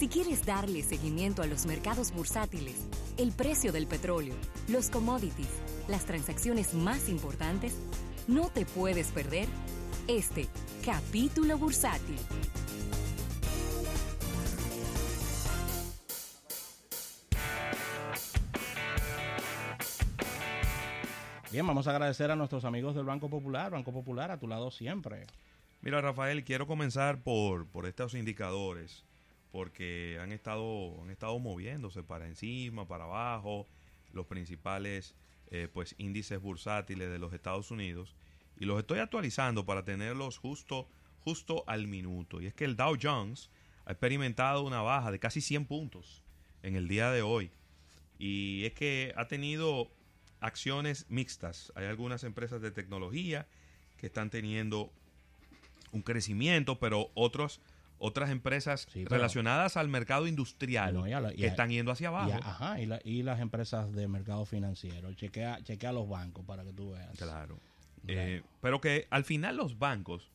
Si quieres darle seguimiento a los mercados bursátiles, el precio del petróleo, los commodities, las transacciones más importantes, no te puedes perder este capítulo bursátil. Bien, vamos a agradecer a nuestros amigos del Banco Popular, Banco Popular a tu lado siempre. Mira, Rafael, quiero comenzar por, por estos indicadores, porque han estado, han estado moviéndose para encima, para abajo, los principales eh, pues, índices bursátiles de los Estados Unidos, y los estoy actualizando para tenerlos justo, justo al minuto. Y es que el Dow Jones ha experimentado una baja de casi 100 puntos en el día de hoy. Y es que ha tenido acciones mixtas. Hay algunas empresas de tecnología que están teniendo un crecimiento, pero otros otras empresas Sí, relacionadas al mercado industrial No, y a la- y que a- están yendo hacia Y, abajo. ajá, y, la- y las empresas de mercado financiero. Chequea, chequea los bancos para que tú veas. Claro. Claro. Eh, pero que al final los bancos,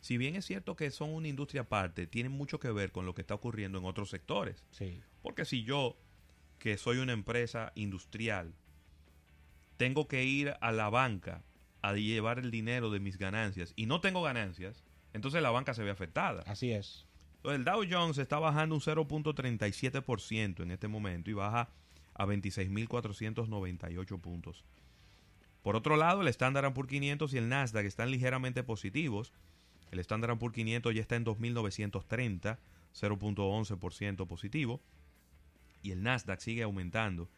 si bien es cierto que son una industria aparte, tienen mucho que ver con lo que está ocurriendo en otros sectores. Sí, Porque si yo, que soy una empresa industrial, tengo que ir a la banca a llevar el dinero de mis ganancias y no tengo ganancias, entonces la banca se ve afectada. así es. Entonces el Dow Jones está bajando un 0.37% en este momento y baja a 26.498 puntos. Por otro lado, el Standard Poor's 500 y el Nasdaq están ligeramente positivos. El Standard Poor's 500 ya está en 2.930, 0.11% positivo. Y el Nasdaq sigue aumentando,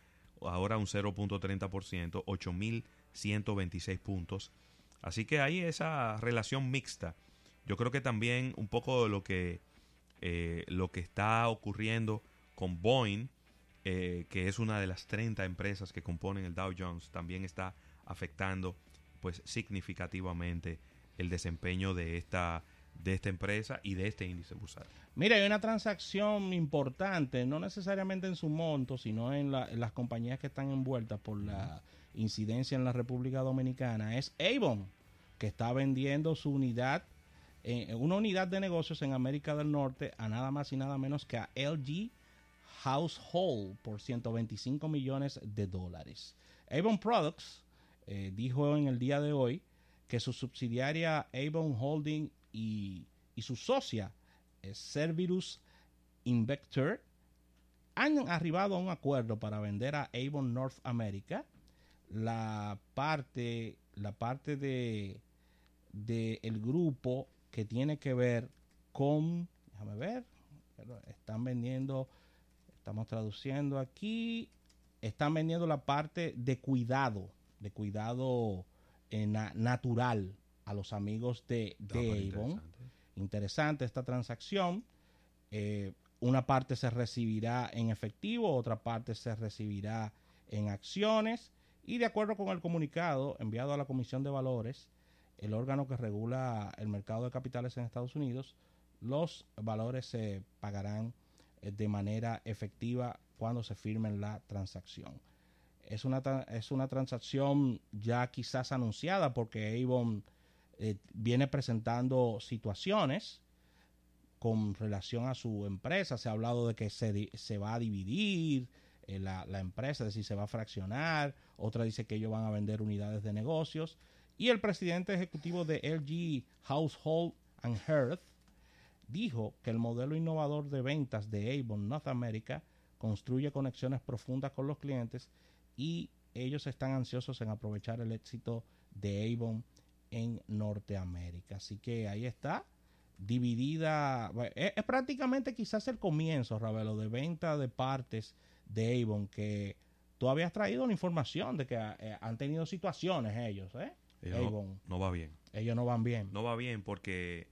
ahora un 0.30%, 8.126 puntos. Así que hay esa relación mixta. Yo creo que también un poco lo que, eh, lo que está ocurriendo con Boeing, eh, que es una de las 30 empresas que componen el Dow Jones, también está afectando pues significativamente el desempeño de esta, de esta empresa y de este índice bursátil. Mira, hay una transacción importante, no necesariamente en su monto, sino en, la- en las compañías que están envueltas por la incidencia en la República Dominicana. Es Avon, que está vendiendo su unidad, una unidad de negocios en América del Norte a nada más y nada menos que a LG Household por 125 millones de dólares. Avon Products eh, dijo en el día de hoy que su subsidiaria Avon Holding y, su socia eh, Cerberus Invector han arribado a un acuerdo para vender a Avon North America la parte la parte de el grupo que tiene que ver con déjame ver están vendiendo estamos traduciendo aquí están vendiendo la parte de cuidado de cuidado eh, na- natural a los amigos de, de Avon interesante esta transacción. Eh, una parte se recibirá en efectivo, otra parte se recibirá en acciones. Y de acuerdo con el comunicado enviado a la Comisión de Valores, el órgano que regula el mercado de capitales en Estados Unidos, los valores se pagarán eh, de manera efectiva cuando se firme la transacción. Es una, es una transacción ya quizás anunciada porque Avon eh, viene presentando situaciones con relación a su empresa. Se ha hablado de que se, se va a dividir eh, la, la empresa, es decir, se va a fraccionar. Otra dice que ellos van a vender unidades de negocios. Y el presidente ejecutivo de LG Household and Hearth dijo que el modelo innovador de ventas de Avon North America construye conexiones profundas con los clientes y ellos están ansiosos en aprovechar el éxito de Avon en Norteamérica. Así que ahí está, dividida. bueno, Es, es prácticamente quizás el comienzo, Ravelo, de venta de partes de Avon que tú habías traído la información de que eh, han tenido situaciones ellos, ¿eh? Ellos no, va bien. Ellos no van bien. No va bien porque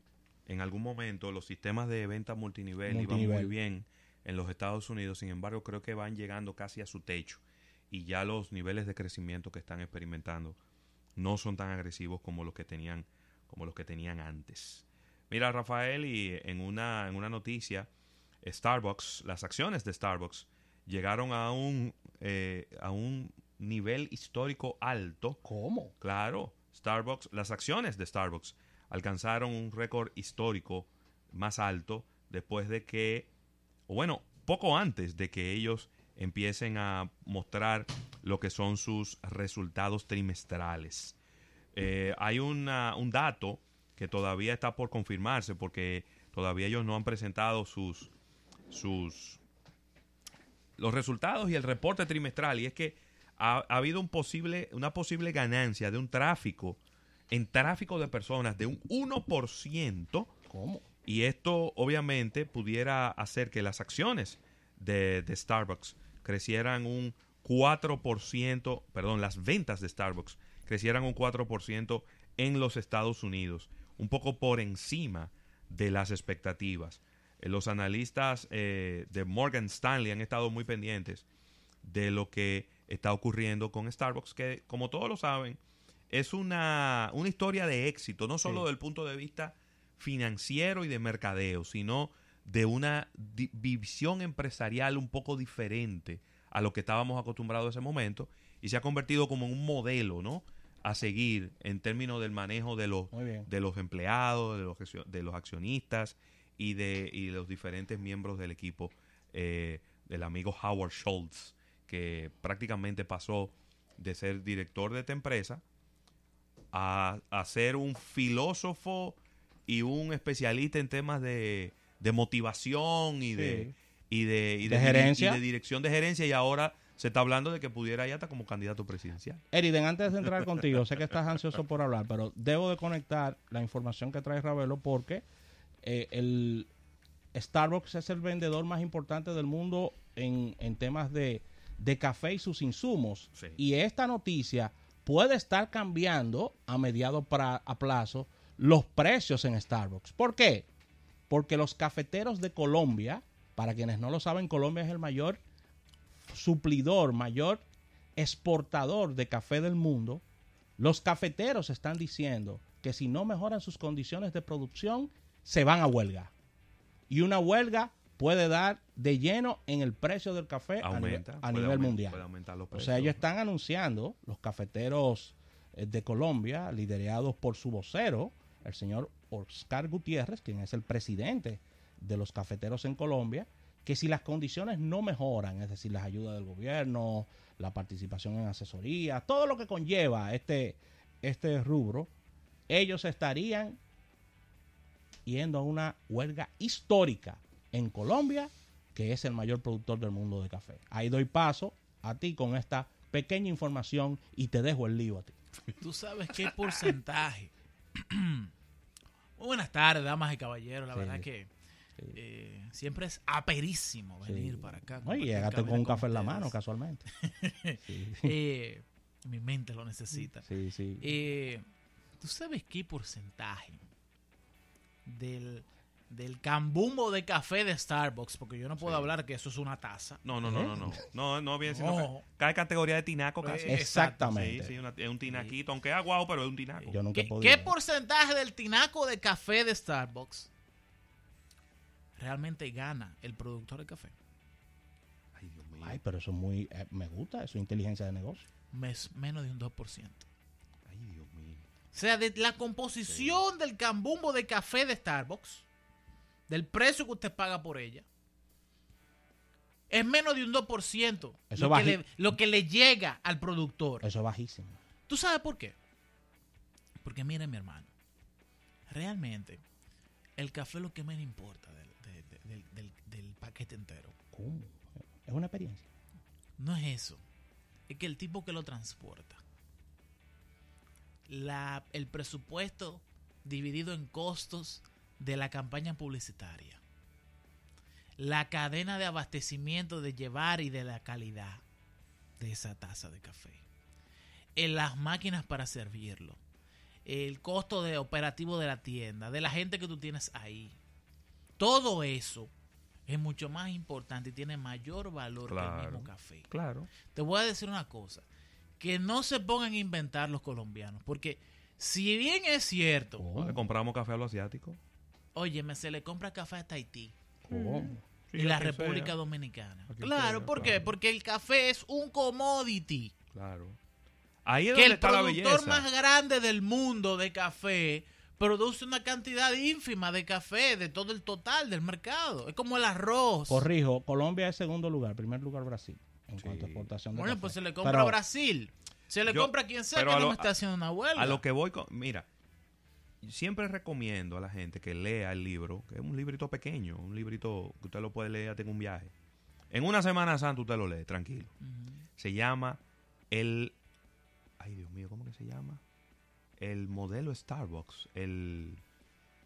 en algún momento los sistemas de venta multinivel, iban muy bien en los Estados Unidos, sin embargo creo que van llegando casi a su techo y ya los niveles de crecimiento que están experimentando no son tan agresivos como los que tenían como los que tenían antes. Mira Rafael y en una en una noticia Starbucks, las acciones de Starbucks llegaron a un eh, a un nivel histórico alto ¿Cómo? Claro, Starbucks, las acciones de Starbucks alcanzaron un récord histórico más alto después de que o bueno, poco antes de que ellos empiecen a mostrar lo que son sus resultados trimestrales. Eh, hay una- un dato que todavía está por confirmarse porque todavía ellos no han presentado sus, sus los resultados y el reporte trimestral y es que ha, ha habido un posible, una posible ganancia de un tráfico en tráfico de personas de un 1% ¿Cómo? y esto obviamente pudiera hacer que las acciones de, de Starbucks crecieran un 4%, perdón, las ventas de Starbucks crecieran un 4% en los Estados Unidos, un poco por encima de las expectativas. Eh, Los analistas eh, de Morgan Stanley han estado muy pendientes de lo que está ocurriendo con Starbucks, que como todos lo saben, es una, una historia de éxito, no solo Sí. desde el punto de vista financiero y de mercadeo, sino de una visión empresarial un poco diferente a lo que estábamos acostumbrados en ese momento y se ha convertido como en un modelo, ¿no? A seguir en términos del manejo de los, de los empleados, de los, de los accionistas y de, y de los diferentes miembros del equipo eh, del amigo Howard Schultz, que prácticamente pasó de ser director de esta empresa a, a ser un filósofo y un especialista en temas de, de motivación y de Sí. y de, y De gerencia. y de dirección de gerencia y ahora se está hablando de que pudiera ir hasta como candidato presidencial. Eriden, antes de entrar contigo, sé que estás ansioso por hablar, pero debo de conectar la información que trae Ravelo porque eh, el Starbucks es el vendedor más importante del mundo en, en temas de, de café y sus insumos. Sí. Y esta noticia puede estar cambiando a mediado pra- a plazo los precios en Starbucks. ¿Por qué? Porque los cafeteros de Colombia, para quienes no lo saben, Colombia es el mayor suplidor, mayor exportador de café del mundo, los cafeteros están diciendo que si no mejoran sus condiciones de producción, se van a huelga. Y una huelga puede dar de lleno en el precio del café a nivel, Aumenta. a puede nivel aumentar- mundial. O sea, ellos están anunciando, los cafeteros eh, de Colombia, liderados por su vocero, el señor Oscar Gutiérrez, quien es el presidente de los cafeteros en Colombia, que si las condiciones no mejoran, es decir, las ayudas del gobierno, la participación en asesoría, todo lo que conlleva este, este rubro, ellos estarían yendo a una huelga histórica en Colombia, que es el mayor productor del mundo de café. Ahí doy paso a ti con esta pequeña información y te dejo el lío a ti. Tú sabes qué porcentaje. Muy buenas tardes, damas y caballeros. La Sí, verdad sí. que eh, siempre es aperísimo venir para acá. Oye, llegaste con un café en la mano, casualmente. Eh, mi mente lo necesita. sí. sí. Eh, ¿Tú sabes qué porcentaje del, del cambumbo de café de Starbucks? Porque yo no puedo Sí. hablar que eso es una taza. No, no, no, no, no. No, no viene siendo No. ca- cae categoría de tinaco casi. Eh, Exactamente. Sí, sí, una- es un tinaquito, aunque es aguado, pero es un tinaco. Yo nunca ¿Qué, qué porcentaje del tinaco de café de Starbucks realmente gana el productor de café? Ay, Dios mío. Ay, pero eso es muy... eh, me gusta, eso es inteligencia de negocio. Mes- menos de un 2%. Ay, Dios mío. O sea, de la composición del cambumbo de café de Starbucks, del precio que usted paga por ella, es menos de un 2%. Eso lo, que le, lo que le llega al productor. Eso es bajísimo. ¿Tú sabes por qué? Porque mire, mi hermano, realmente el café es lo que menos importa del, de- de- del- del- del paquete entero. ¿Cómo? Es una experiencia. No es eso. Es que el tipo que lo transporta, la, el presupuesto dividido en costos de la campaña publicitaria, la cadena de abastecimiento de llevar y de la calidad de esa taza de café, en las máquinas para servirlo, el costo de operativo de la tienda, de la gente que tú tienes ahí, todo eso es mucho más importante y tiene mayor valor que el mismo café. Claro. Te voy a decir una cosa, que no se pongan a inventar los colombianos, porque si bien es cierto. Le compramos café a los asiáticos. Óyeme, se le compra café hasta Haití ¿Cómo? Sí, y la a República sea. Dominicana. A Claro, sea, ¿por qué? claro. Porque el café es un commodity. Claro. Ahí es Que donde el está productor más grande del mundo de café produce una cantidad ínfima de café de todo el total del mercado. Es como el arroz. Corrijo, Colombia es segundo lugar, primer lugar Brasil en Sí. cuanto a exportación de Bueno, café. pues se le compra Pero- a Brasil. Se le Yo- compra a quien sea pero que a no lo- me está haciendo una huelga. A lo que voy con... Mira, siempre recomiendo a la gente que lea el libro, que es un librito pequeño, un librito que usted lo puede leer en un viaje. En una Semana Santa usted lo lee, tranquilo. Se llama el... Ay, Dios mío, ¿cómo que se llama? El modelo Starbucks. El...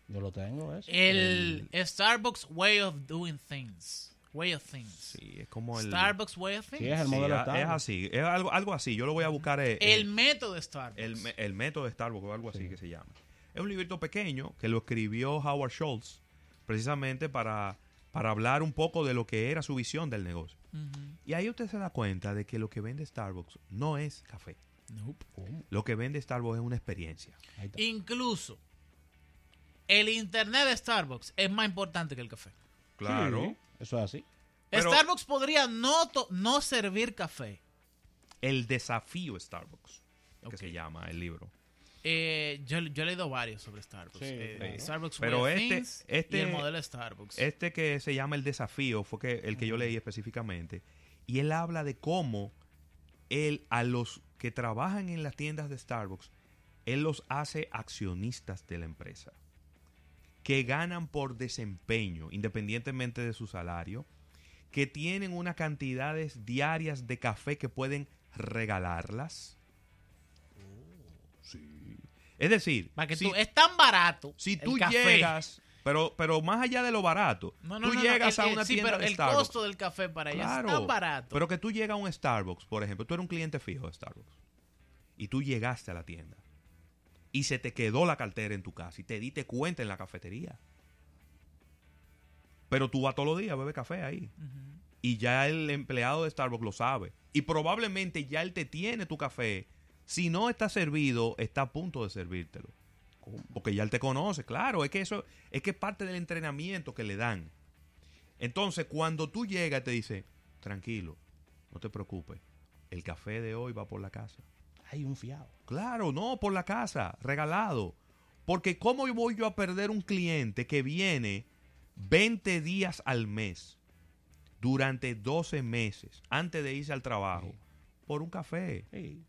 Yo lo tengo, eso. El Starbucks Way of Doing Things. Way of Things. Sí, es como el... Starbucks Way of Things. Sí, es el Sí, modelo a- es Starbucks. así, es algo, algo así. Yo lo voy a buscar. eh, El eh, método Starbucks. el, método de Starbucks o algo así Sí. que se llama. Es un librito pequeño que lo escribió Howard Schultz precisamente para, para hablar un poco de lo que era su visión del negocio. Y ahí usted se da cuenta de que lo que vende Starbucks no es café. Lo que vende Starbucks es una experiencia. Incluso el internet de Starbucks es más importante que el café. Sí, eso es así. Pero- Starbucks podría no, to- no servir café. El desafío Starbucks, que se llama el libro. Eh, yo, yo he leído varios sobre Starbucks. Sí, Eh, claro. Starbucks Pero Way of este- este- y el modelo Starbucks. Este que se llama El Desafío fue que, el que yo leí específicamente. Y él habla de cómo él a los que trabajan en las tiendas de Starbucks, él los hace accionistas de la empresa. Que ganan por desempeño, independientemente de su salario. Que tienen unas cantidades diarias de café que pueden regalarlas. Sí. Es decir, Para que si- tú, es tan barato. si el tú café. llegas, pero, pero más allá de lo barato, No, no, tú no, llegas el- a el- una sí, tienda pero de el Starbucks. costo del café para ellos claro, es tan barato. Pero que tú llegas a un Starbucks, por ejemplo, tú eres un cliente fijo de Starbucks y tú llegaste a la tienda y se te quedó la cartera en tu casa y te diste cuenta en la cafetería. Pero tú vas todos los días a beber café ahí. Y ya el empleado de Starbucks lo sabe. Y probablemente ya él te tiene tu café. Si no está servido, está a punto de servírtelo. Porque ya él te conoce, claro. Es que eso es que es parte del entrenamiento que le dan. Entonces, cuando tú llegas, te dice, tranquilo, no te preocupes. El café de hoy va por la casa. Hay un fiado. Claro, no, por la casa, regalado. Porque ¿cómo voy yo a perder un cliente que viene 20 días al mes durante 12 meses antes de irse al trabajo por un café? Sí.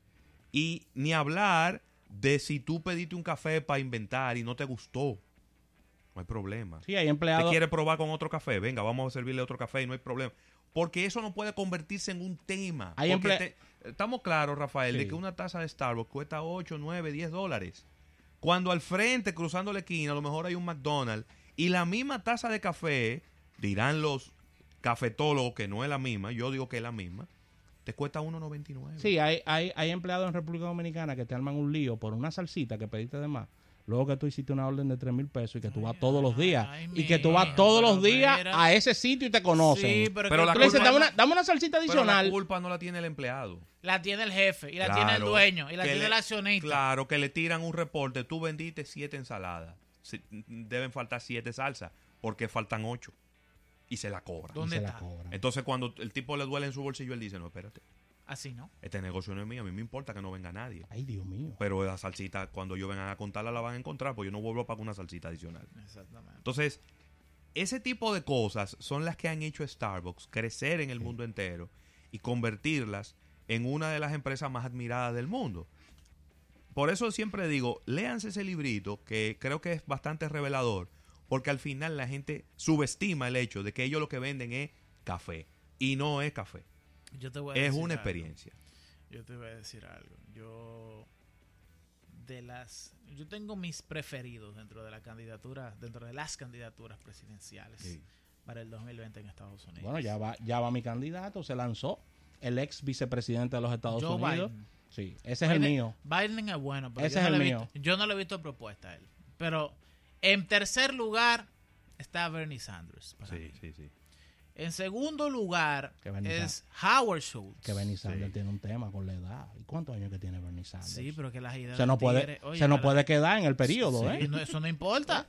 Y ni hablar de si tú pediste un café para inventar y no te gustó. No hay problema. Sí, hay ¿Te empleados. quiere probar con otro café? Venga, vamos a servirle otro café y no hay problema. Porque eso no puede convertirse en un tema. Hay te- estamos claros, Rafael, de que una taza de Starbucks cuesta 8, 9, 10 dólares. Cuando al frente, cruzando la esquina, a lo mejor hay un McDonald's y la misma taza de café, dirán los cafetólogos que no es la misma, yo digo que es la misma, te cuesta 1.99. Sí, hay, hay, hay empleados en República Dominicana que te arman un lío por una salsita que pediste de más. Luego que tú hiciste una orden de 3 mil pesos y que tú vas todos los días. Ay, y que tú vas todos los días a ese sitio y te conocen. Sí, pero, la tú le dices, culpa dame no- una, dame una salsita Pero la adicional. culpa no la tiene el empleado. La tiene el jefe, y la Claro, tiene el dueño, y la tiene le- el accionista. Claro, que le tiran un reporte. Tú vendiste siete ensaladas. Deben faltar siete salsas porque faltan ocho. Y se la cobran. Y ¿Dónde se la está? Entonces, cuando el tipo le duele en su bolsillo, él dice: No, espérate, Así, ¿no? este negocio no es mío. A mí me importa que no venga nadie. Ay, Dios mío. Pero la salsita, cuando yo vengan a contarla, la van a encontrar. Pues yo no vuelvo a pagar una salsita adicional. Exactamente. Entonces, ese tipo de cosas son las que han hecho Starbucks crecer en el mundo entero y convertirlas en una de las empresas más admiradas del mundo. Por eso siempre digo, léanse ese librito que creo que es bastante revelador, porque al final la gente subestima el hecho de que ellos lo que venden es café y no es café, Yo te voy a es decir una algo. experiencia. Yo te voy a decir algo. Yo de las yo tengo mis preferidos dentro de la candidatura, dentro de las candidaturas presidenciales Sí. para el 2020 en Estados Unidos. Bueno, ya va, ya va mi candidato, se lanzó. El ex vicepresidente de los Estados Joe Unidos. Biden. Sí, ese es el mío. Biden es bueno, pero Ese yo, es no el mío. visto- yo no le he visto propuesta a él. Pero en tercer lugar está Bernie Sanders. para Sí, mí. sí, sí. En segundo lugar es Howard Schultz. Que Bernie Sanders Sí. tiene un tema con la edad. ¿Y cuántos años que tiene Bernie Sanders? Sí, pero que las ideas se no puede, tigre- oye, se no la- puede quedar en el periodo, Sí, ¿eh? no, eso no importa.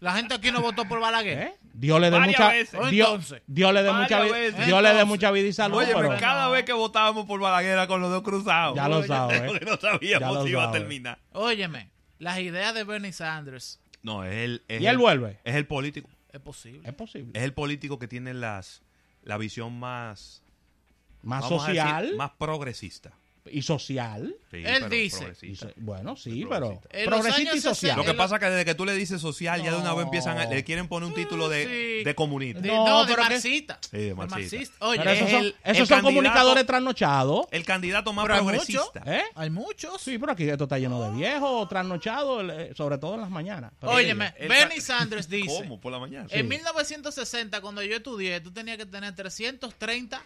La gente aquí no votó por Balaguer. ¿Eh? Dios le dé mucha. Dios, Entonces. Dios le dé mucha veces. Dios le dé mucha vida y salud, Oye, pero cada vez que votábamos por Balaguer era con los dos cruzados. Ya lo sabes. porque no sabíamos Ya lo si iba a terminar. Óyeme, las ideas de Bernie Sanders No, es el, es Y él el- vuelve. es el político, es posible. Es posible. es el político que tiene las la visión más más decir, social más progresista. Y social. Sí, Él dice- Y progresista. so- bueno, sí, pero progresista. En los progresista y social. 60, Lo que pasa es que desde que tú le dices social, ya de una vez empiezan a, le quieren poner un título de, Sí. de comunista. De- No, no, de que- marxista. Sí, de marxista. Oye, Pero es esos son, el- esos el son candidato- comunicadores trasnochados. El candidato más Pero hay progresista. mucho. ¿Eh? hay muchos. Sí, pero aquí esto está lleno de viejos, trasnochados, eh, sobre todo en las mañanas. Óyeme, Bernie Sanders dice, ¿Cómo? Por la mañana. en 1960, cuando yo estudié, tú tenías que tener 330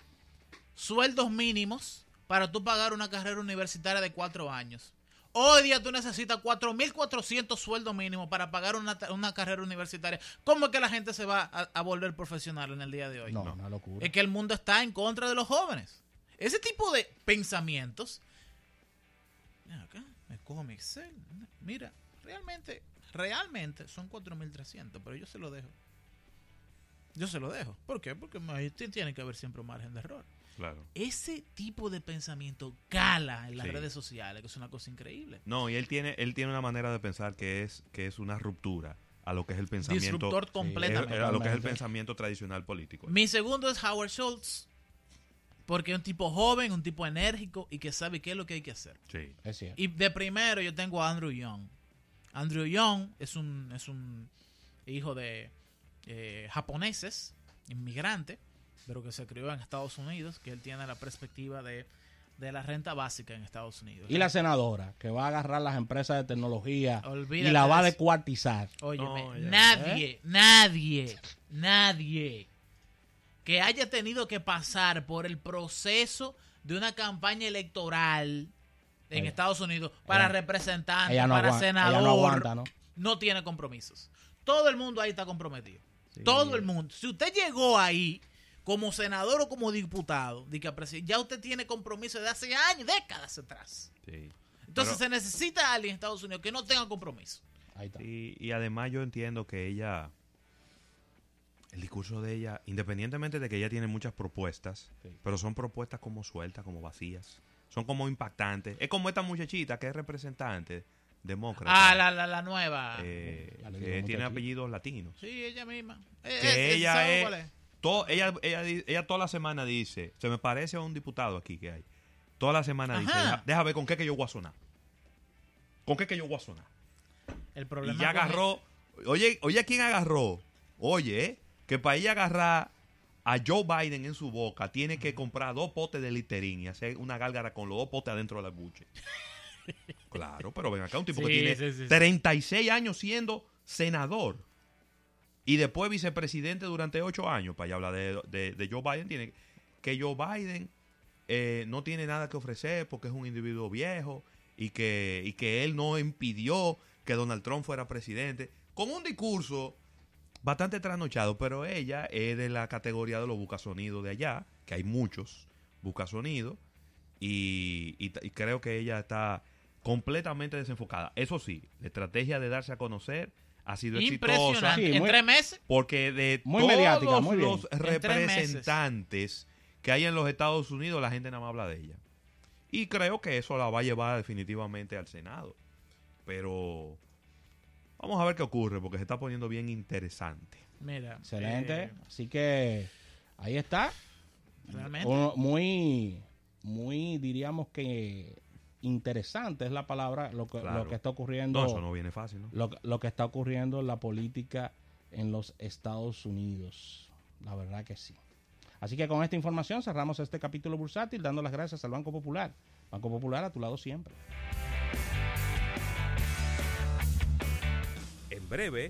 sueldos mínimos para tú pagar una carrera universitaria de cuatro años. Hoy día tú necesitas 4.400 sueldos mínimos para pagar una, una carrera universitaria. ¿Cómo es que la gente se va a, a volver profesional en el día de hoy? No, una locura. Es que el mundo está en contra de los jóvenes. Ese tipo de pensamientos. Mira acá, me cojo mi Excel. Mira, realmente, realmente son 4.300, pero yo se lo dejo. Yo se lo dejo. ¿Por qué? Porque ahí tiene que haber siempre un margen de error. Claro. Ese tipo de pensamiento cala en las Sí. redes sociales, que es una cosa increíble. No, y él tiene, él tiene una manera de pensar que es, que es una ruptura a lo que es el pensamiento. Disruptor completamente. a lo que es el pensamiento tradicional político. Mi segundo es Howard Schultz, porque es un tipo joven, un tipo enérgico y que sabe qué es lo que hay que hacer. Sí. Es cierto. Y de primero yo tengo a Andrew Young. Andrew Young es un, es un hijo de eh, japoneses, inmigrante, pero que se crió en Estados Unidos, que él tiene la perspectiva de, de la renta básica en Estados Unidos. Y la senadora, que va a agarrar las empresas de tecnología Olvídate y la va a descuartizar. Óyeme, No, ya. nadie, nadie, nadie que haya tenido que pasar por el proceso de una campaña electoral en Ella- Estados Unidos para ella- representante, ella no para aguanta- ella senador, no aguanta, ¿no? no tiene compromisos. Todo el mundo ahí está comprometido. Sí. Todo el mundo. Si usted llegó ahí como senador o como diputado, di que ya usted tiene compromiso de hace años, décadas atrás. Sí. Entonces Pero- se necesita alguien en Estados Unidos que no tenga compromiso. Ahí está. Y, y además yo entiendo que ella, el discurso de ella, independientemente de que ella tiene muchas propuestas, Sí. pero son propuestas como sueltas, como vacías, son como impactantes. Es como esta muchachita que es representante demócrata, Ah, la, la, la nueva. eh, que tiene muchachita. apellidos latinos. Sí, ella misma. Eh, Que eh, ella ¿sabe es, cuál es? Todo- ella, ella, ella toda la semana dice, se me parece a un diputado aquí que hay, toda la semana dice, deja, deja ver con qué que yo voy a sonar. ¿Con qué que yo voy a sonar? El problema Y ya agarró. Oye, oye, ¿quién agarró? Oye, que para ella agarrar a Joe Biden en su boca, tiene que comprar dos potes de literín y hacer una gálgara con los dos potes adentro de la buche. claro, pero ven acá, un tipo Sí, que tiene sí, sí. 36 años siendo senador y después vicepresidente durante 8 años. Para allá hablar de, de- Joe Biden, tiene que Joe Biden eh, no tiene nada que ofrecer porque es un individuo viejo y que, y que él no impidió que Donald Trump fuera presidente. Con un discurso bastante trasnochado, pero ella es de la categoría de los bucasonidos de allá, que hay muchos bucasonidos, y, y, y creo que ella está completamente desenfocada. Eso sí, la estrategia de darse a conocer ha sido exitosa Impresionante. Sí, en muy- tres meses. porque de Muy todos mediática, muy bien. los representantes que hay en los Estados Unidos, la gente nada más habla de ella. Y creo que eso la va a llevar definitivamente al Senado. Pero vamos a ver qué ocurre, porque se está poniendo bien interesante. Mira. Excelente. eh, Así que ahí está. realmente. Uno- muy, muy, diríamos que interesante es la palabra lo que, Claro. lo que está ocurriendo. No, eso no viene fácil, ¿no? lo, lo que está ocurriendo en la política en los Estados Unidos. La verdad que sí. Así que con esta información cerramos este capítulo bursátil dando las gracias al Banco Popular. Banco Popular a tu lado siempre. En breve